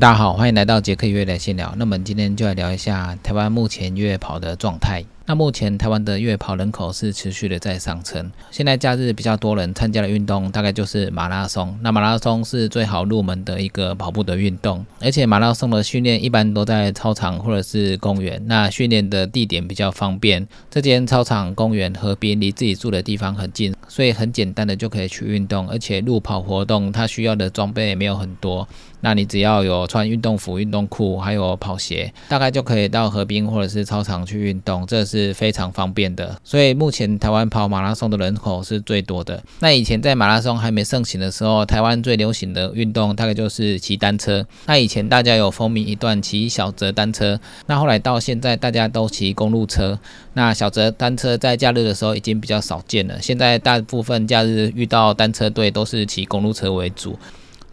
大家好，欢迎来到杰克越来闲聊。那么今天就来聊一下台湾目前越跑的状态。那目前台湾的越跑人口是持续的在上升。现在假日比较多人参加的运动，大概就是马拉松。那马拉松是最好入门的一个跑步的运动，而且马拉松的训练一般都在操场或者是公园。那训练的地点比较方便，这间操场、公园、河边离自己住的地方很近，所以很简单的就可以去运动。而且路跑活动它需要的装备也没有很多，那你只要有穿运动服、运动裤，还有跑鞋，大概就可以到河边或者是操场去运动。这是非常方便的，所以目前台湾跑马拉松的人口是最多的。那以前在马拉松还没盛行的时候，台湾最流行的运动大概就是骑单车。那以前大家有风靡一段骑小泽单车，那后来到现在大家都骑公路车。那小泽单车在假日的时候已经比较少见了，现在大部分假日遇到单车队都是骑公路车为主。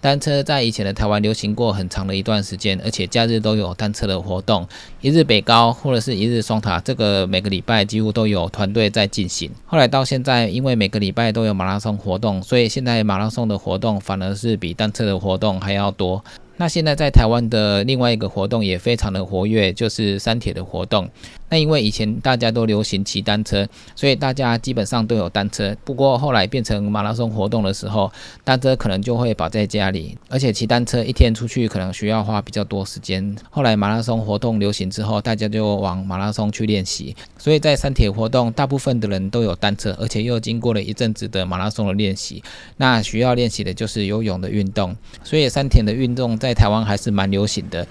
单车在以前的台湾流行过很长的一段时间，而且假日都有单车的活动，一日北高或者是一日双塔，这个每个礼拜几乎都有团队在进行。后来到现在，因为每个礼拜都有马拉松活动，所以现在马拉松的活动反而是比单车的活动还要多。那现在在台湾的另外一个活动也非常的活跃，就是山铁的活动。那因为以前大家都流行骑单车，所以大家基本上都有单车。不过后来变成马拉松活动的时候，单车可能就会保在家里，而且骑单车一天出去可能需要花比较多时间。后来马拉松活动流行之后，大家就往马拉松去练习。所以在山铁活动，大部分的人都有单车，而且又经过了一阵子的马拉松的练习。那需要练习的就是游泳的运动，所以山铁的运动在在台湾还是蛮流行的。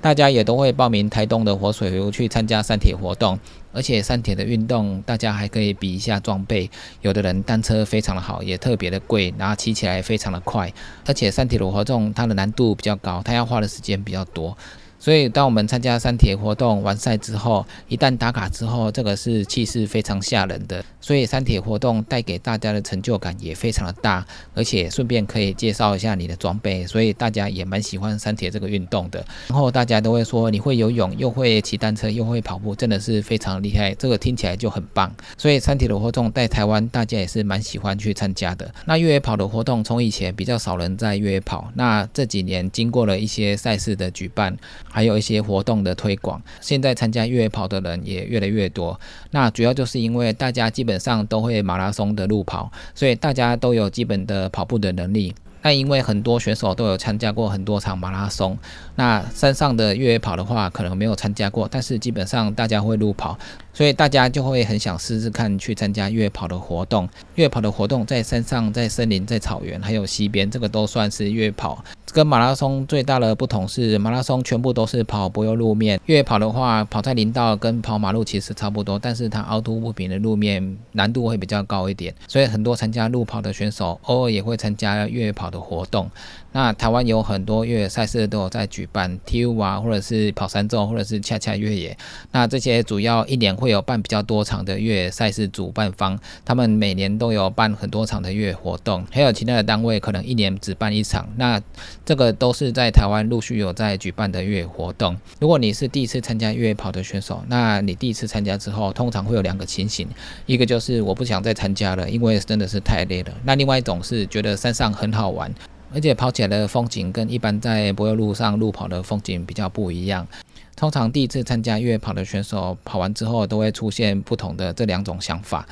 大家也都会报名台东的活水湖去参加山铁活动，而且山铁的运动，大家还可以比一下装备。有的人单车非常的好，也特别的贵，然后骑起来非常的快。而且山铁的活动它的难度比较高，它要花的时间比较多。所以，当我们参加山铁活动完赛之后，一旦打卡之后，这个是气势非常吓人的。所以，山铁活动带给大家的成就感也非常的大，而且顺便可以介绍一下你的装备，所以大家也蛮喜欢山铁这个运动的。然后大家都会说，你会游泳，又会骑单车，又会跑步，真的是非常厉害。这个听起来就很棒。所以，山铁的活动在台湾大家也是蛮喜欢去参加的。那越野跑的活动从以前比较少人在越野跑，那这几年经过了一些赛事的举办。还有一些活动的推广，现在参加越野跑的人也越来越多。那主要就是因为大家基本上都会马拉松的路跑，所以大家都有基本的跑步的能力。那因为很多选手都有参加过很多场马拉松，那山上的越野跑的话可能没有参加过，但是基本上大家会路跑。所以大家就会很想试试看去参加越野跑的活动。越野跑的活动在山上、在森林、在草原，还有溪边，这个都算是越野跑。跟马拉松最大的不同是，马拉松全部都是跑柏油路面，越野跑的话，跑在林道跟跑马路其实差不多，但是它凹凸不平的路面难度会比较高一点。所以很多参加路跑的选手偶尔也会参加越野跑的活动。那台湾有很多越野赛事都有在举办，T.U. 啊，或者是跑山州，或者是恰恰越野。那这些主要一年会有办比较多场的越野赛事主办方，他们每年都有办很多场的越野活动。还有其他的单位可能一年只办一场。那这个都是在台湾陆续有在举办的越野活动。如果你是第一次参加越野跑的选手，那你第一次参加之后，通常会有两个情形，一个就是我不想再参加了，因为真的是太累了。那另外一种是觉得山上很好玩。而且跑起来的风景跟一般在柏油路上路跑的风景比较不一样。通常第一次参加越野跑的选手跑完之后，都会出现不同的这两种想法。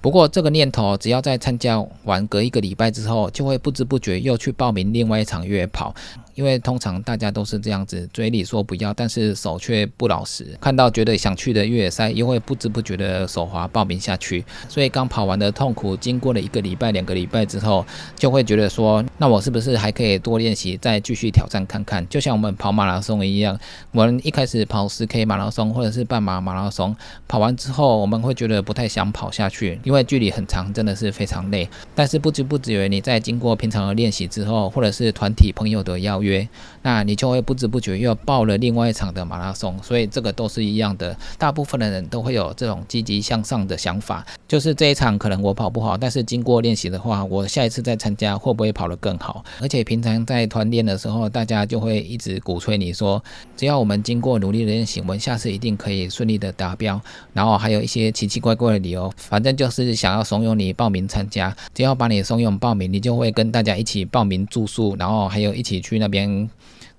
不过这个念头，只要在参加完隔一个礼拜之后，就会不知不觉又去报名另外一场越野跑。因为通常大家都是这样子，嘴里说不要，但是手却不老实。看到觉得想去的越野赛，又会不知不觉的手滑报名下去。所以刚跑完的痛苦，经过了一个礼拜、两个礼拜之后，就会觉得说，那我是不是还可以多练习，再继续挑战看看？就像我们跑马拉松一样，我们一开始跑十 K 马拉松或者是半马马拉松，跑完之后我们会觉得不太想跑下去，因为距离很长，真的是非常累。但是不知不觉你在经过平常的练习之后，或者是团体朋友的邀约。那你就会不知不觉又报了另外一场的马拉松，所以这个都是一样的。大部分的人都会有这种积极向上的想法，就是这一场可能我跑不好，但是经过练习的话，我下一次再参加会不会跑得更好？而且平常在团练的时候，大家就会一直鼓吹你说，只要我们经过努力的练习，我们下次一定可以顺利的达标。然后还有一些奇奇怪怪的理由，反正就是想要怂恿你报名参加。只要把你怂恿报名，你就会跟大家一起报名住宿，然后还有一起去那边。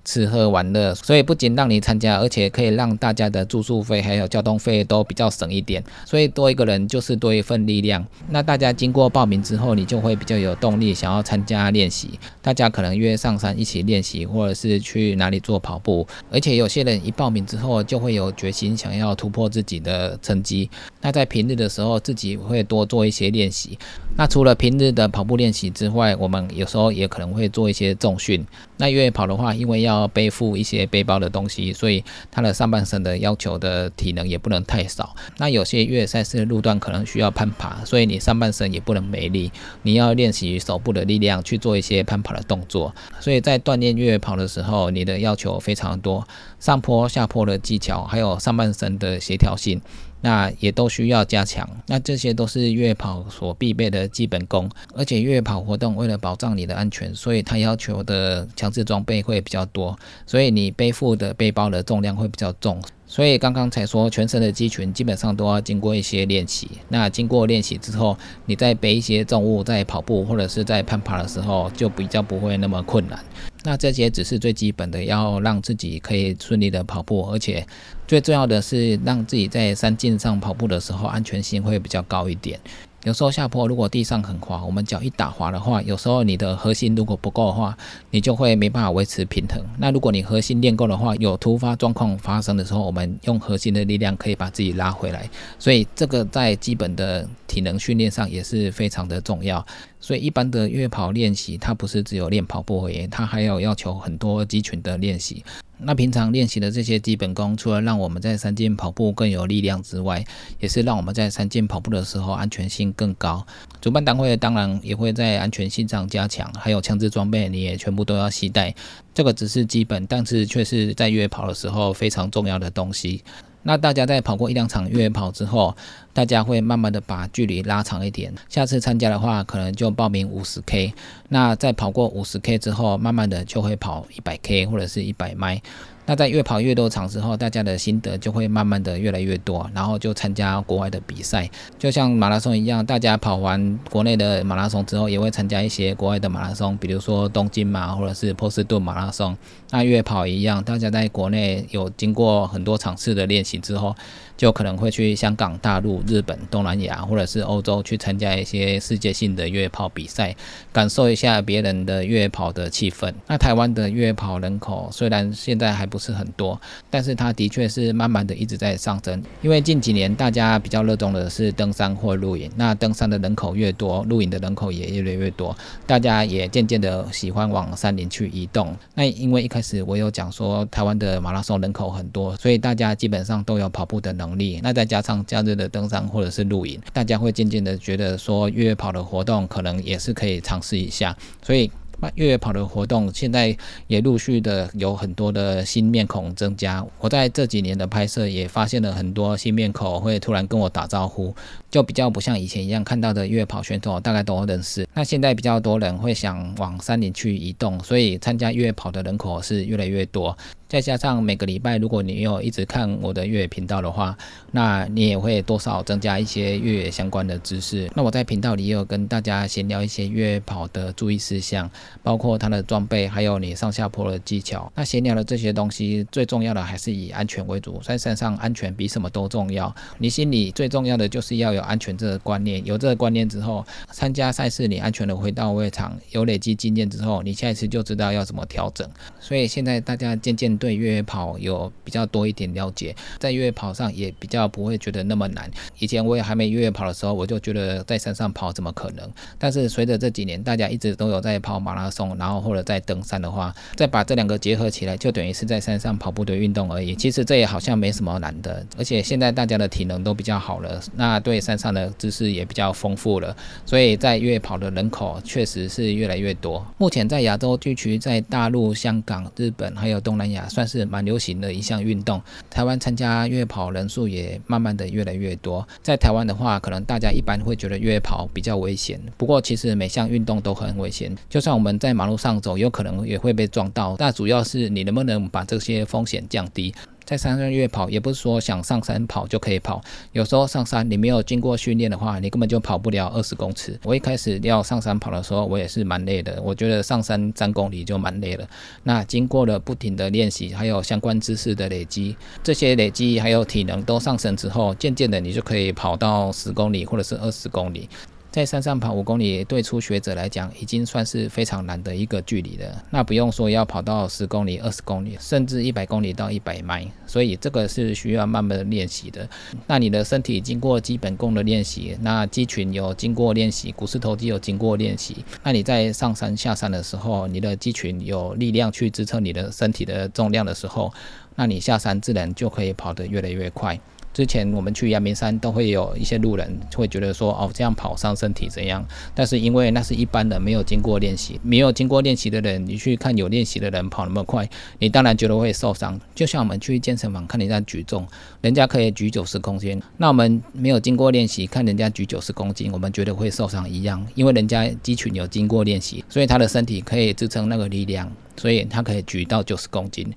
吃喝玩乐，所以不仅让你参加，而且可以让大家的住宿费还有交通费都比较省一点。所以多一个人就是多一份力量。那大家经过报名之后，你就会比较有动力想要参加练习。大家可能约上山一起练习，或者是去哪里做跑步。而且有些人一报名之后，就会有决心想要突破自己的成绩。那在平日的时候，自己会多做一些练习。那除了平日的跑步练习之外，我们有时候也可能会做一些重训。那越野跑的话，因为要背负一些背包的东西，所以它的上半身的要求的体能也不能太少。那有些越野赛事的路段可能需要攀爬，所以你上半身也不能没力，你要练习手部的力量去做一些攀爬的动作。所以在锻炼越野跑的时候，你的要求非常多，上坡下坡的技巧，还有上半身的协调性。那也都需要加强，那这些都是越野跑所必备的基本功。而且越野跑活动为了保障你的安全，所以它要求的强制装备会比较多，所以你背负的背包的重量会比较重。所以刚刚才说，全身的肌群基本上都要经过一些练习。那经过练习之后，你再背一些重物，在跑步或者是在攀爬的时候，就比较不会那么困难。那这些只是最基本的，要让自己可以顺利的跑步，而且最重要的是让自己在山径上跑步的时候安全性会比较高一点。有时候下坡，如果地上很滑，我们脚一打滑的话，有时候你的核心如果不够的话，你就会没办法维持平衡。那如果你核心练够的话，有突发状况发生的时候，我们用核心的力量可以把自己拉回来。所以这个在基本的体能训练上也是非常的重要。所以一般的越野跑练习，它不是只有练跑步而已，它还有要求很多肌群的练习。那平常练习的这些基本功，除了让我们在山间跑步更有力量之外，也是让我们在山间跑步的时候安全性更高。主办单位当然也会在安全性上加强，还有枪支装备你也全部都要携带。这个只是基本，但是却是在越野跑的时候非常重要的东西。那大家在跑过一两场越野跑之后，大家会慢慢的把距离拉长一点。下次参加的话，可能就报名五十 K。那在跑过五十 K 之后，慢慢的就会跑一百 K 或者是一百迈。那在越跑越多场之后，大家的心得就会慢慢的越来越多，然后就参加国外的比赛，就像马拉松一样，大家跑完国内的马拉松之后，也会参加一些国外的马拉松，比如说东京马或者是波士顿马拉松。那越跑一样，大家在国内有经过很多场次的练习之后。就可能会去香港、大陆、日本、东南亚或者是欧洲去参加一些世界性的越野跑比赛，感受一下别人的越野跑的气氛。那台湾的越野跑人口虽然现在还不是很多，但是它的确是慢慢的一直在上升。因为近几年大家比较热衷的是登山或露营，那登山的人口越多，露营的人口也越来越多，大家也渐渐的喜欢往山林去移动。那因为一开始我有讲说台湾的马拉松人口很多，所以大家基本上都有跑步的能。力，那再加上假日的登山或者是露营，大家会渐渐的觉得说越野跑的活动可能也是可以尝试一下，所以。那越野跑的活动现在也陆续的有很多的新面孔增加。我在这几年的拍摄也发现了很多新面孔会突然跟我打招呼，就比较不像以前一样看到的越野跑选手大概都认识。那现在比较多人会想往山林去移动，所以参加越野跑的人口是越来越多。再加上每个礼拜如果你有一直看我的越野频道的话，那你也会多少增加一些越野相关的知识。那我在频道里也有跟大家闲聊一些越野跑的注意事项。包括它的装备，还有你上下坡的技巧。那闲聊的这些东西，最重要的还是以安全为主。在山上，安全比什么都重要。你心里最重要的就是要有安全这个观念。有这个观念之后，参加赛事，你安全的回到会场，有累积经验之后，你下一次就知道要怎么调整。所以现在大家渐渐对越野跑有比较多一点了解，在越野跑上也比较不会觉得那么难。以前我也还没越野跑的时候，我就觉得在山上跑怎么可能？但是随着这几年，大家一直都有在跑马拉。松，然后或者在登山的话，再把这两个结合起来，就等于是在山上跑步的运动而已。其实这也好像没什么难的，而且现在大家的体能都比较好了，那对山上的知识也比较丰富了，所以在越野跑的人口确实是越来越多。目前在亚洲地区，在大陆、香港、日本还有东南亚，算是蛮流行的一项运动。台湾参加越野跑人数也慢慢的越来越多。在台湾的话，可能大家一般会觉得越野跑比较危险，不过其实每项运动都很危险，就算我们。在马路上走，有可能也会被撞到。那主要是你能不能把这些风险降低？在山上越跑，也不是说想上山跑就可以跑。有时候上山你没有经过训练的话，你根本就跑不了二十公尺。我一开始要上山跑的时候，我也是蛮累的。我觉得上山三公里就蛮累了。那经过了不停的练习，还有相关知识的累积，这些累积还有体能都上升之后，渐渐的你就可以跑到十公里或者是二十公里。在山上跑五公里，对初学者来讲，已经算是非常难的一个距离了。那不用说要跑到十公里、二十公里，甚至一百公里到一百迈，所以这个是需要慢慢练习的。那你的身体经过基本功的练习，那肌群有经过练习，股四头肌有经过练习，那你在上山下山的时候，你的肌群有力量去支撑你的身体的重量的时候，那你下山自然就可以跑得越来越快。之前我们去阳明山都会有一些路人会觉得说哦这样跑伤身体怎样？但是因为那是一般的没有经过练习，没有经过练习的人，你去看有练习的人跑那么快，你当然觉得会受伤。就像我们去健身房看人家举重，人家可以举九十公斤，那我们没有经过练习看人家举九十公斤，我们觉得会受伤一样，因为人家肌群有经过练习，所以他的身体可以支撑那个力量，所以他可以举到九十公斤。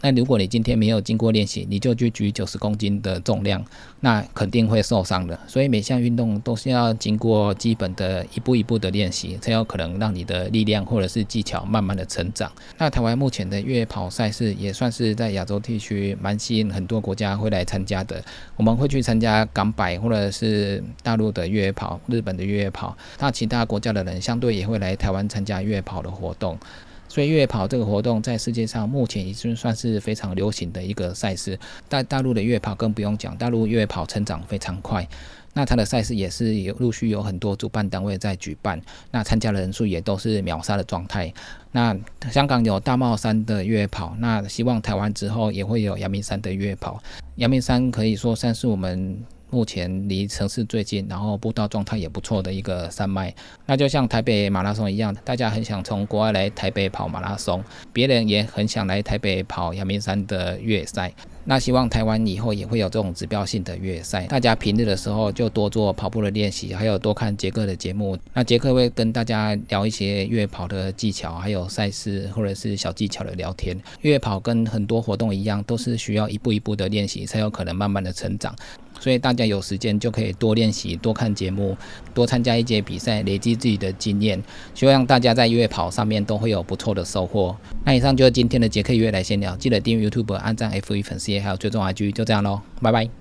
那如果你今天没有经过练习，你就去举九十公斤的重量，那肯定会受伤的。所以每项运动都是要经过基本的一步一步的练习，才有可能让你的力量或者是技巧慢慢的成长。那台湾目前的越野跑赛事也算是在亚洲地区蛮吸引很多国家会来参加的。我们会去参加港百或者是大陆的越野跑、日本的越野跑，那其他国家的人相对也会来台湾参加越野跑的活动。所以越野跑这个活动在世界上目前已经算是非常流行的一个赛事。在大陆的越野跑更不用讲，大陆越野跑成长非常快。那它的赛事也是有陆续有很多主办单位在举办，那参加的人数也都是秒杀的状态。那香港有大帽山的越野跑，那希望台湾之后也会有阳明山的越野跑。阳明山可以说算是我们。目前离城市最近，然后步道状态也不错的一个山脉，那就像台北马拉松一样，大家很想从国外来台北跑马拉松，别人也很想来台北跑阳明山的越野赛。那希望台湾以后也会有这种指标性的越野赛，大家平日的时候就多做跑步的练习，还有多看杰克的节目。那杰克会跟大家聊一些越野跑的技巧，还有赛事或者是小技巧的聊天。越野跑跟很多活动一样，都是需要一步一步的练习，才有可能慢慢的成长。所以大家有时间就可以多练习、多看节目、多参加一些比赛，累积自己的经验。希望大家在越野跑上面都会有不错的收获。那以上就是今天的杰克越野来闲聊，记得订阅 YouTube、按赞 F 一粉丝页，还有追踪 IG，就这样喽，拜拜。